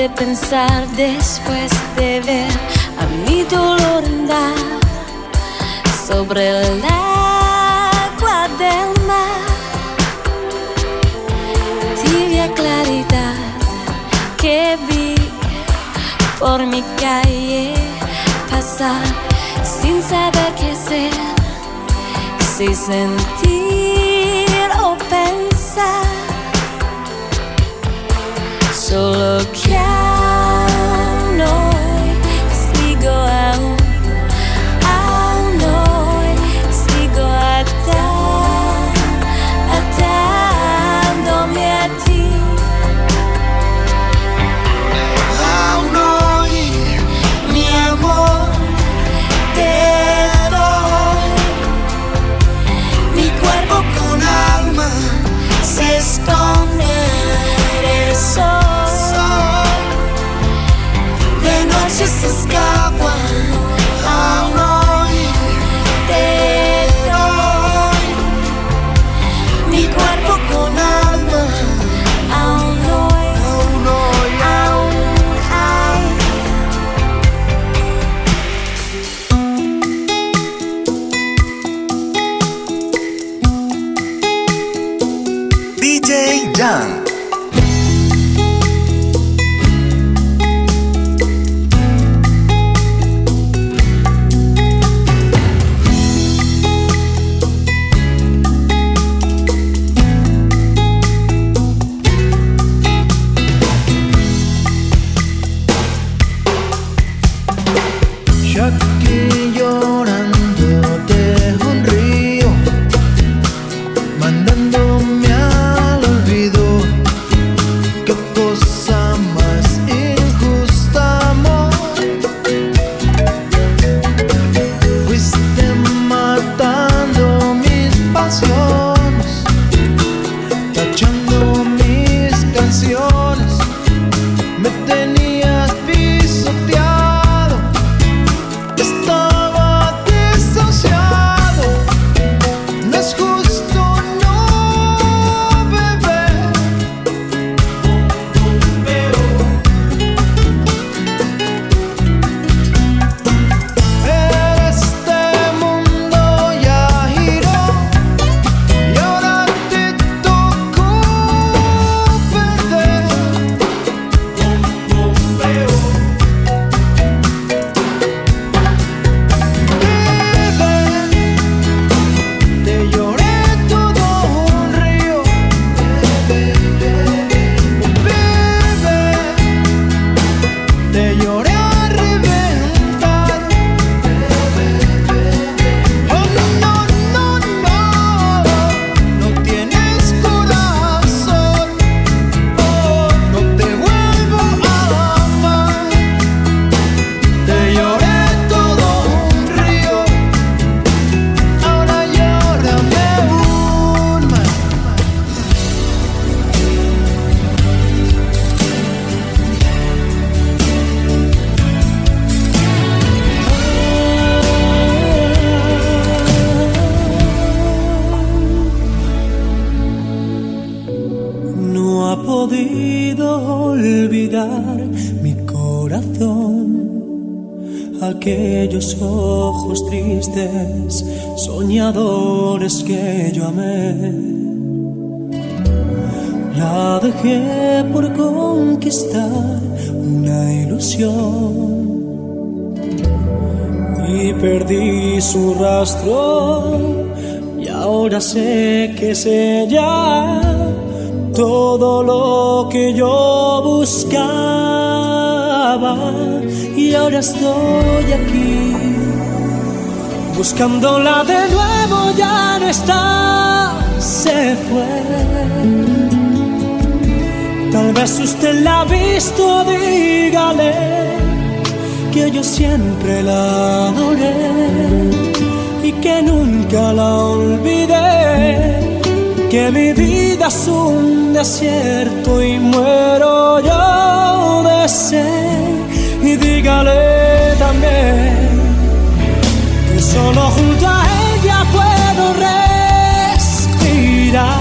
de pensar después de ver a mi dolor andar sobre el agua del mar. Tibia claridad que vi por mi calle pasar sin saber qué hacer, si sentir o pensar. Solo quiero DJ su rastro y ahora sé que es ella. Todo lo que yo buscaba y ahora estoy aquí buscándola de nuevo ya no está se fue. Tal vez usted la ha visto dígale que yo siempre la adoré y que nunca la olvidé. Que mi vida es un desierto y muero yo de sed. Y dígale también que solo junto a ella puedo respirar.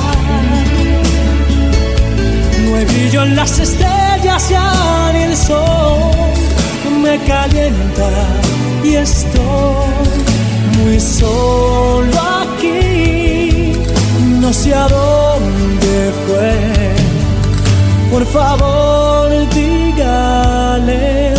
No hay brillo brillan las estrellas ya ni el sol me calienta y estoy muy solo aquí. No sé a dónde fue. Por favor, dígale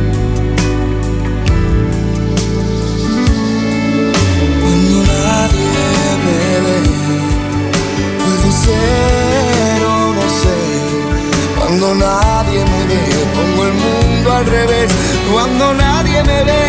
Cuando nadie me ve,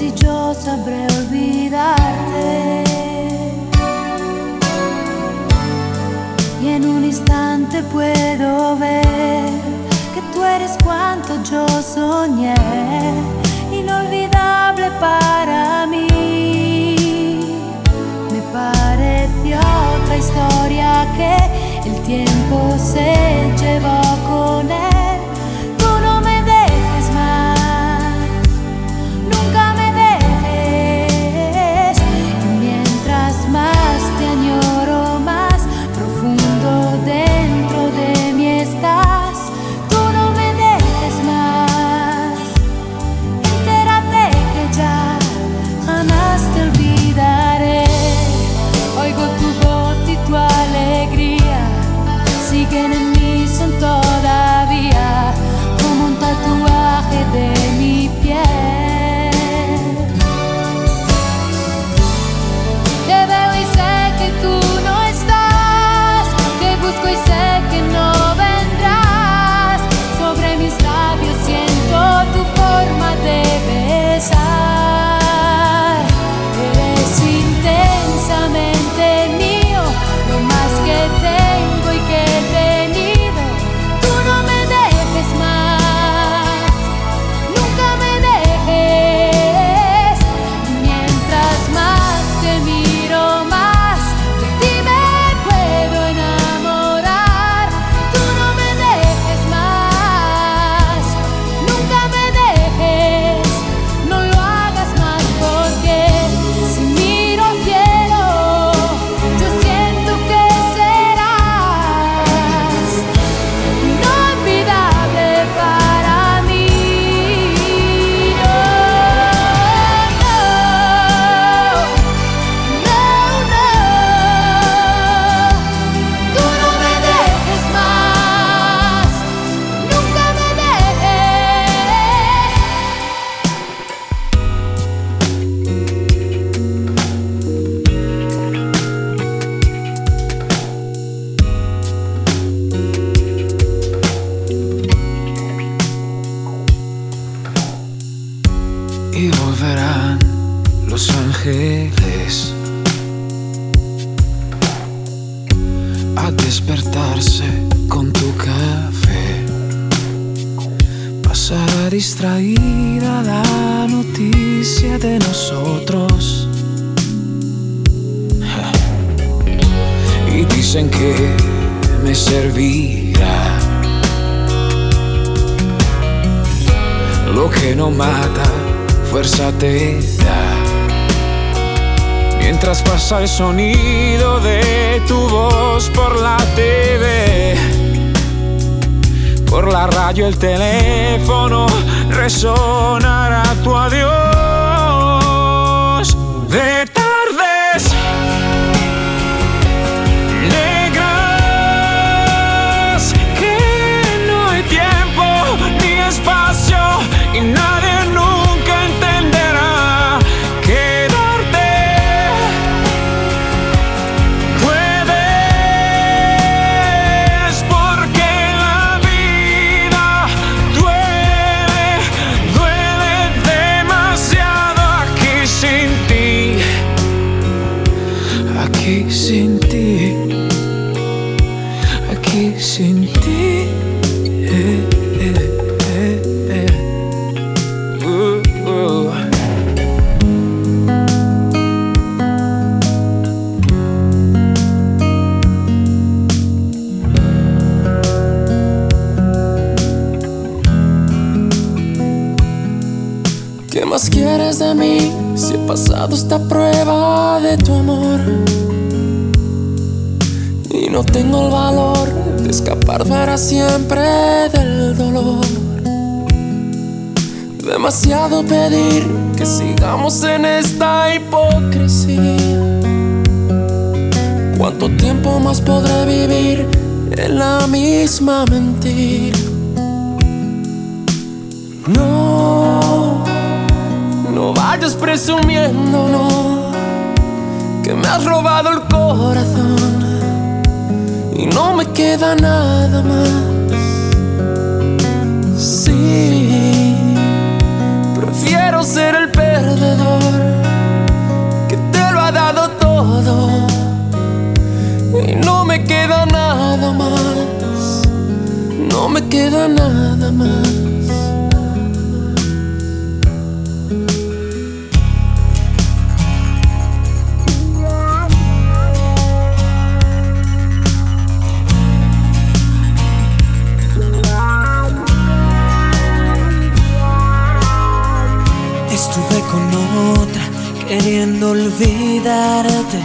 si yo sabré olvidarte. Y en un instante puedo ver que tú eres cuanto yo soñé, inolvidable para mí. Me pareció otra historia que el tiempo se llevó con él. Mientras pasa el sonido de tu voz por la TV, por la radio, el teléfono, resonará tu adiós. De de tu amor y no tengo el valor de escapar para siempre del dolor. Demasiado pedir que sigamos en esta hipocresía. ¿Cuánto tiempo más podré vivir en la misma mentira? No, no vayas presumiendo, no has robado el corazón y no me queda nada más. Sí, prefiero ser el perdedor que te lo ha dado todo y no me queda nada más. No me queda nada más. queriendo olvidarte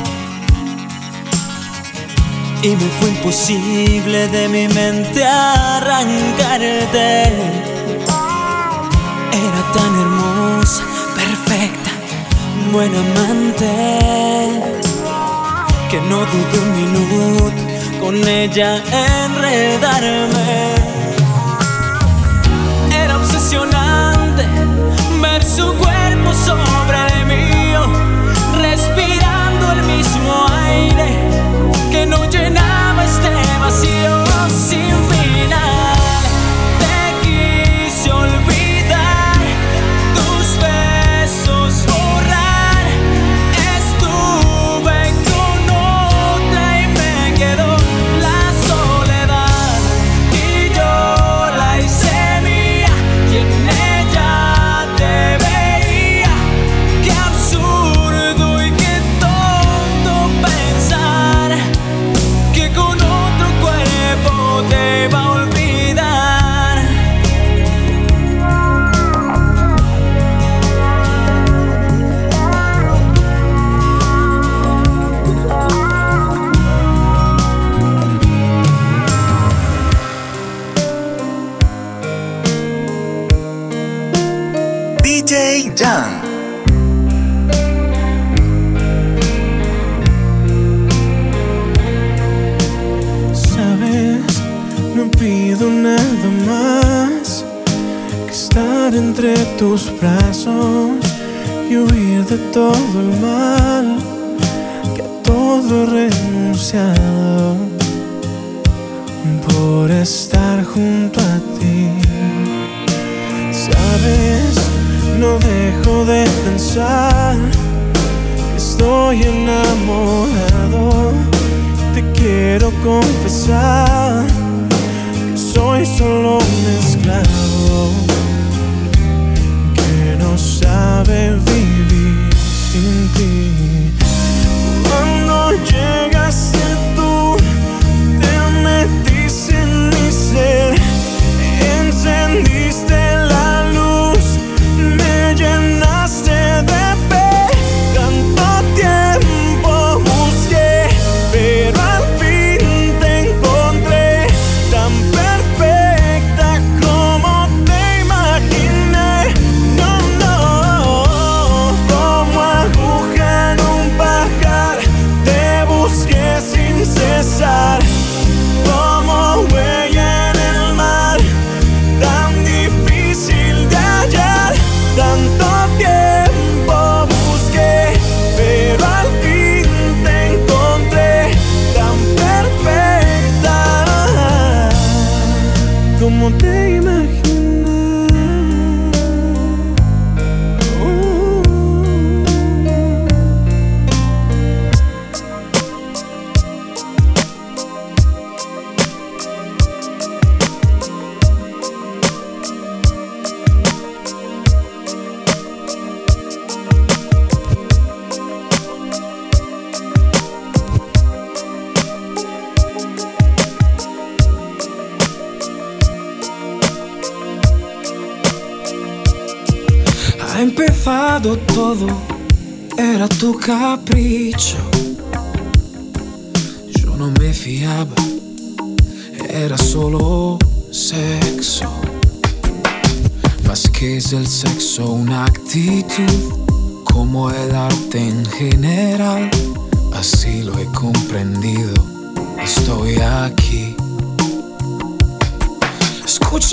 y me fue imposible de mi mente arrancarte. Era tan hermosa, perfecta, buena amante que no dudé un minuto con ella enredarme. Era obsesionante ver su cuerpo sobre no llenaba este vacío sin fin.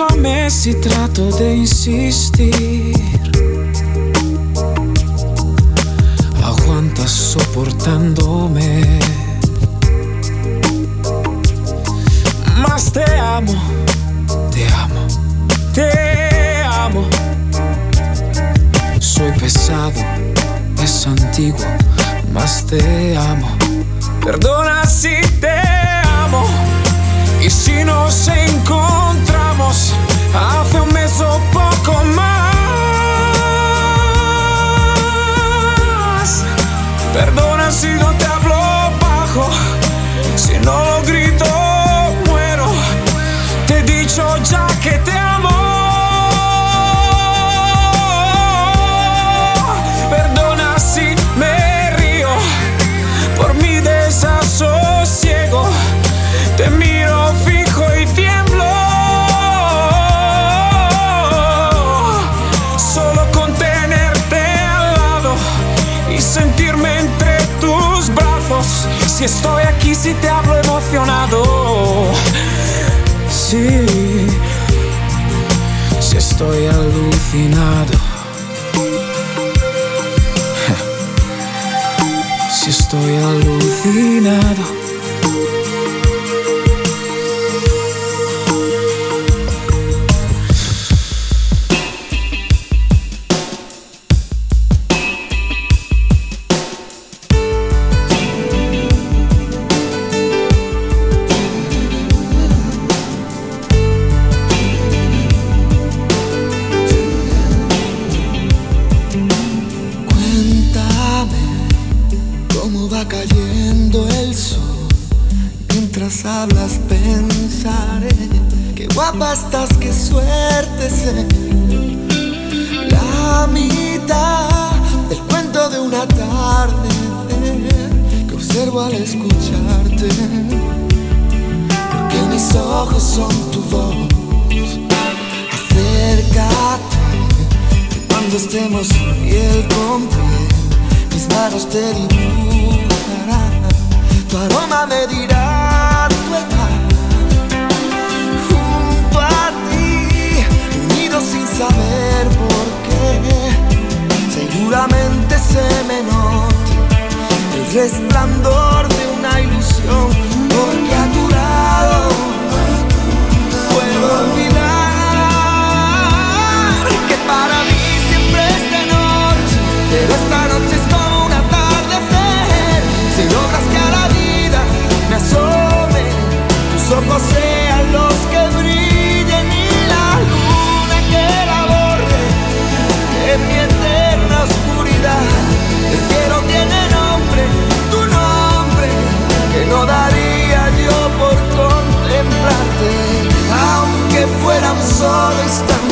paso trato de insistir. Aguanta soportándome. Más te amo, te amo, te amo. Soy pesado, es antiguo, más te amo. Perdona si Perdona Si estoy aquí, si te hablo emocionado. Sí, si estoy alucinado. Si estoy alucinado. Estás, qué suerte ser. La mitad del cuento de una tarde que observo al escucharte. Porque mis ojos son tu voz. Acércate cuando estemos piel con piel, mis manos te dibujarán, tu aroma me dirá seguramente se me note el resplandor de una ilusión, solo instante.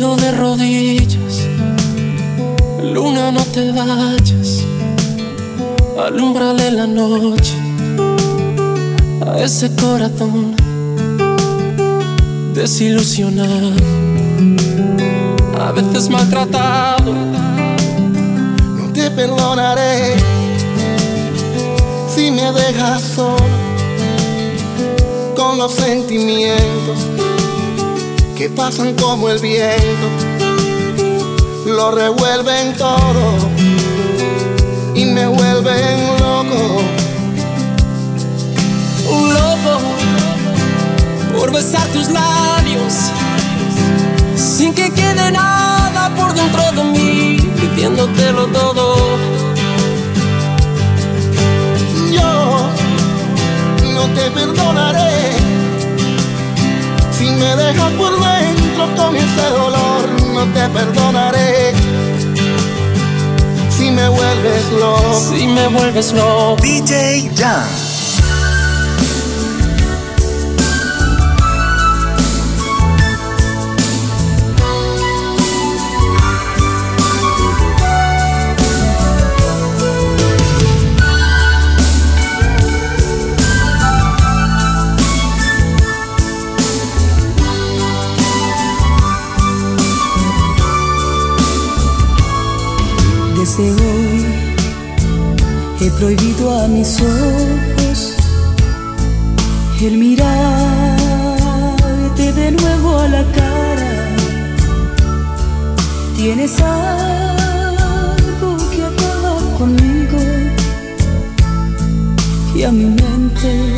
Rodillas. Luna, no te vayas. Alúmbrale la noche a ese corazón desilusionado, a veces maltratado. No te perdonaré si me dejas solo con los sentimientos que pasan como el viento, lo revuelven todo y me vuelven loco. Un loco por besar tus labios sin que quede nada por dentro de mí, pidiéndotelo todo. Yo no te perdonaré si me dejas por dentro con ese dolor. No te perdonaré si me vuelves loco. Si me vuelves loco. DJ Jan. Desde hoy he prohibido a mis ojos el mirarte de nuevo a la cara. Tienes algo que acaba conmigo y a mi mente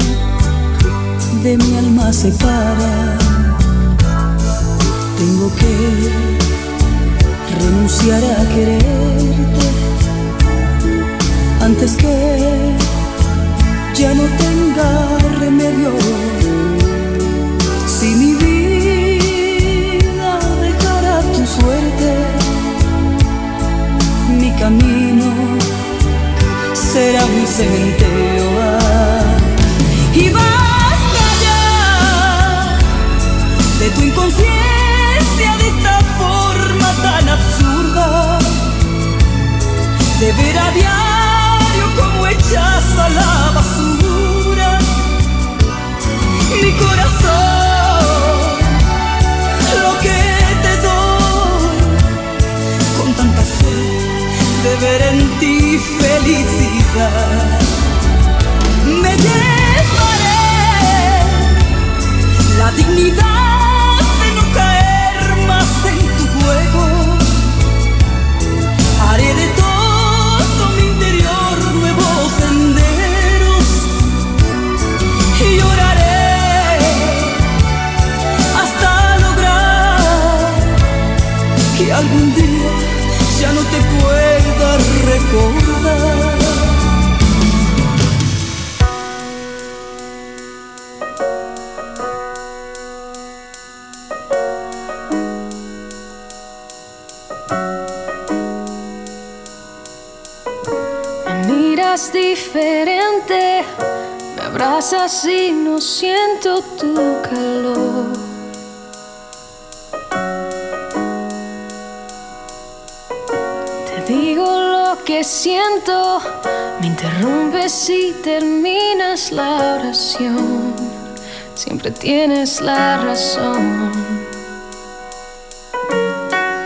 de mi alma separa. Tengo que renunciar a quererte antes que ya no tenga remedio. Si mi vida dejara tu suerte, mi camino será un cementerio. De ver a diario como echas a la basura mi corazón, lo que te doy con tanta fe de ver en ti felicidad. Me llevaré la dignidad abrazas y no siento tu calor. Te digo lo que siento, me interrumpes y terminas la oración. Siempre tienes la razón.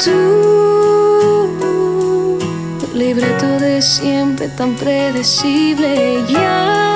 Tú, libreto de siempre tan predecible, ya,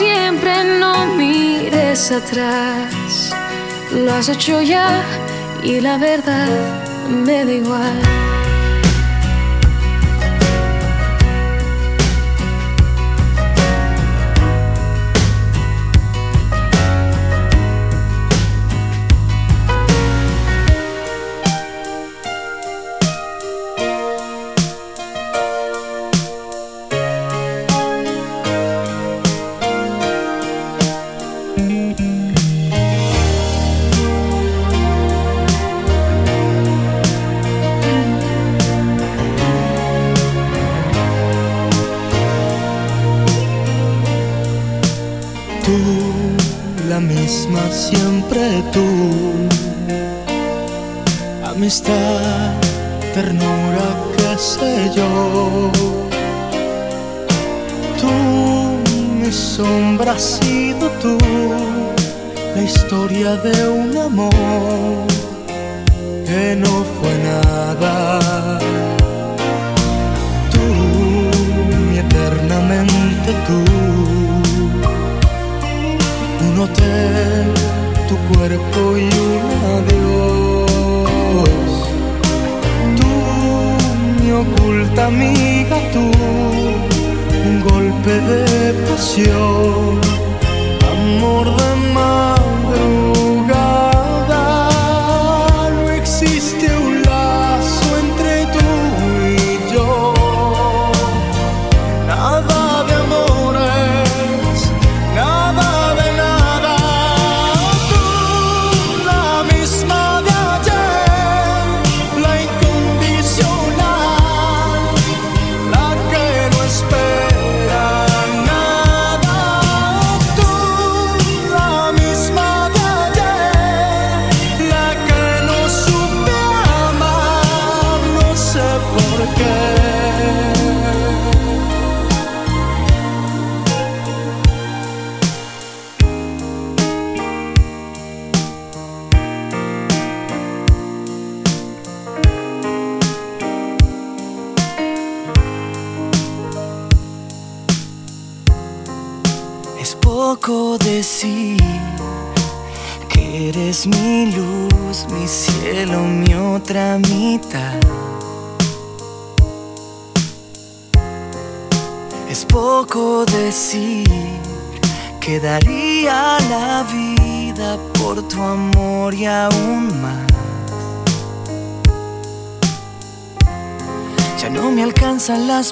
siempre, no mires atrás. Lo has hecho ya y la verdad me da igual.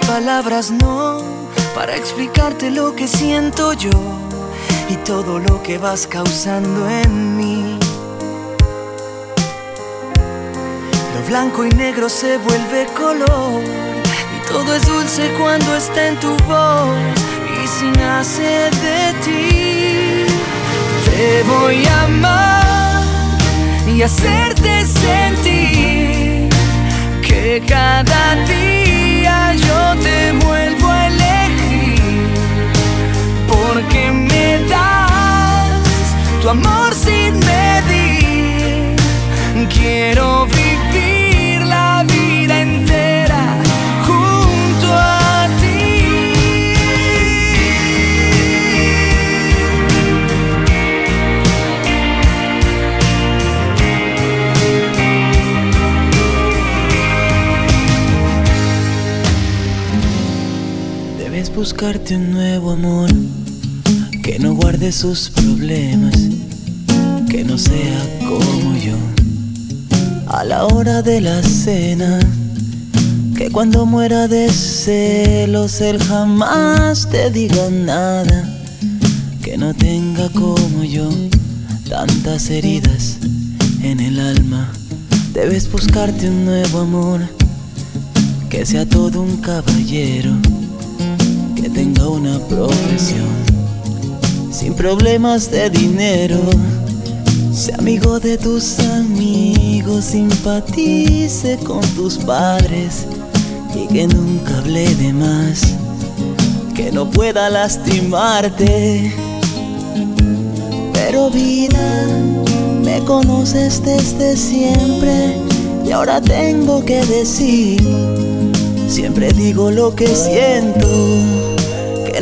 Palabras, no, para explicarte lo que siento yo y todo lo que vas causando en mí. Lo blanco y negro se vuelve color y todo es dulce cuando está en tu voz y si nace de ti. Te voy a amar y hacerte sentir que cada yo te vuelvo a elegir porque me das tu amor sin medir. Buscarte un nuevo amor que no guarde sus problemas, que no sea como yo. A la hora de la cena, que cuando muera de celos él jamás te diga nada, que no tenga como yo tantas heridas en el alma. Debes buscarte un nuevo amor, que sea todo un caballero, que tenga una profesión, sin problemas de dinero. Sea amigo de tus amigos, simpatice con tus padres y que nunca hable de más, que no pueda lastimarte. Pero vida, me conoces desde siempre y ahora tengo que decir, siempre digo lo que siento,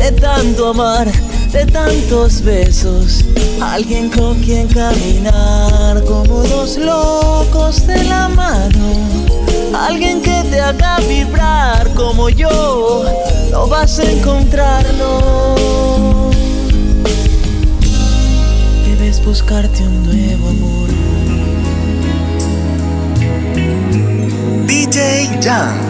de tanto amar, de tantos besos. Alguien con quien caminar como dos locos de la mano. Alguien que te haga vibrar como yo, no vas a encontrarlo. Debes buscarte un nuevo amor. DJ Jan.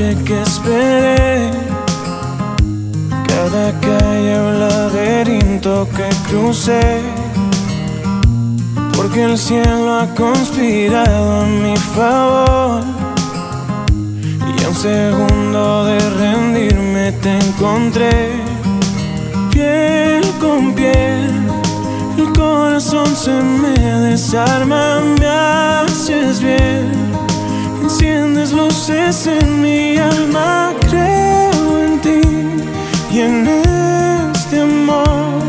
que esperé, cada calle o laberinto que crucé, porque el cielo ha conspirado a mi favor. Y a un segundo de rendirme te encontré, piel con piel. El corazón se me desarma, me haces bien. Enciendes luces en mi alma, creo en ti y en este amor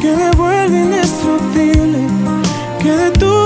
que me vuelve indestructible, que detuvo mi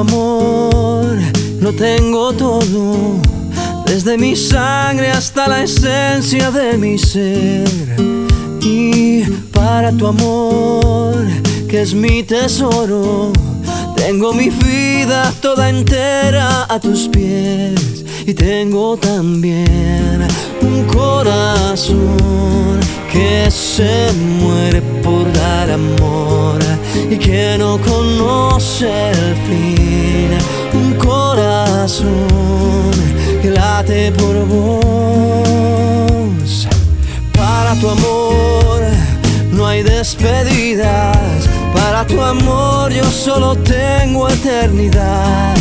amor lo tengo todo, desde mi sangre hasta la esencia de mi ser. Y para tu amor, que es mi tesoro, tengo mi vida toda entera a tus pies. Y tengo también un corazón que se muere amor y que no conoce el fin. Un corazón que late por vos. Para tu amor no hay despedidas. Para tu amor yo solo tengo eternidad.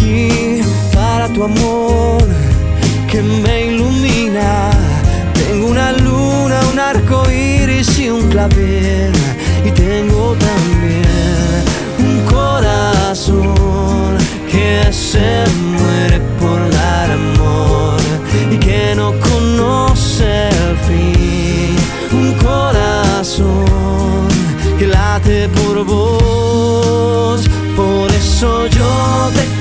Y para tu amor que me ilumina tengo una luna, un arco iris y un clavel. Y tengo también un corazón que se muere por dar amor y que no conoce el fin. Un corazón que late por vos. Por eso yo te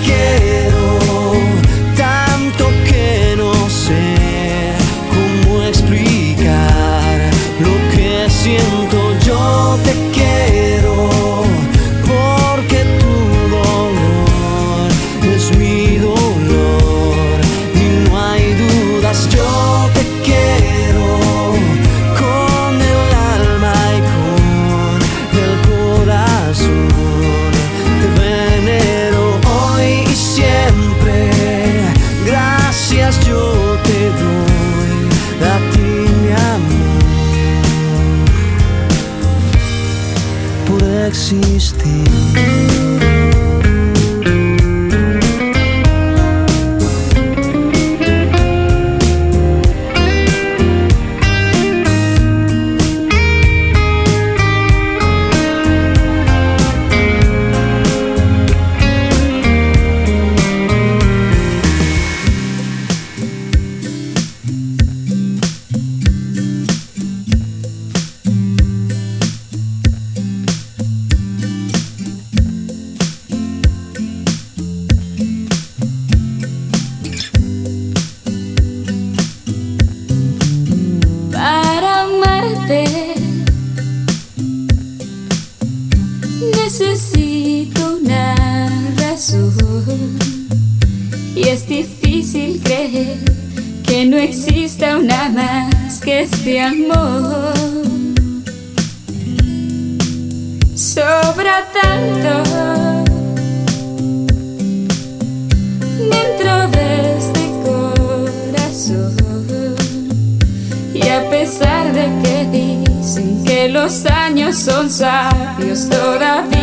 los años son sabios todavía.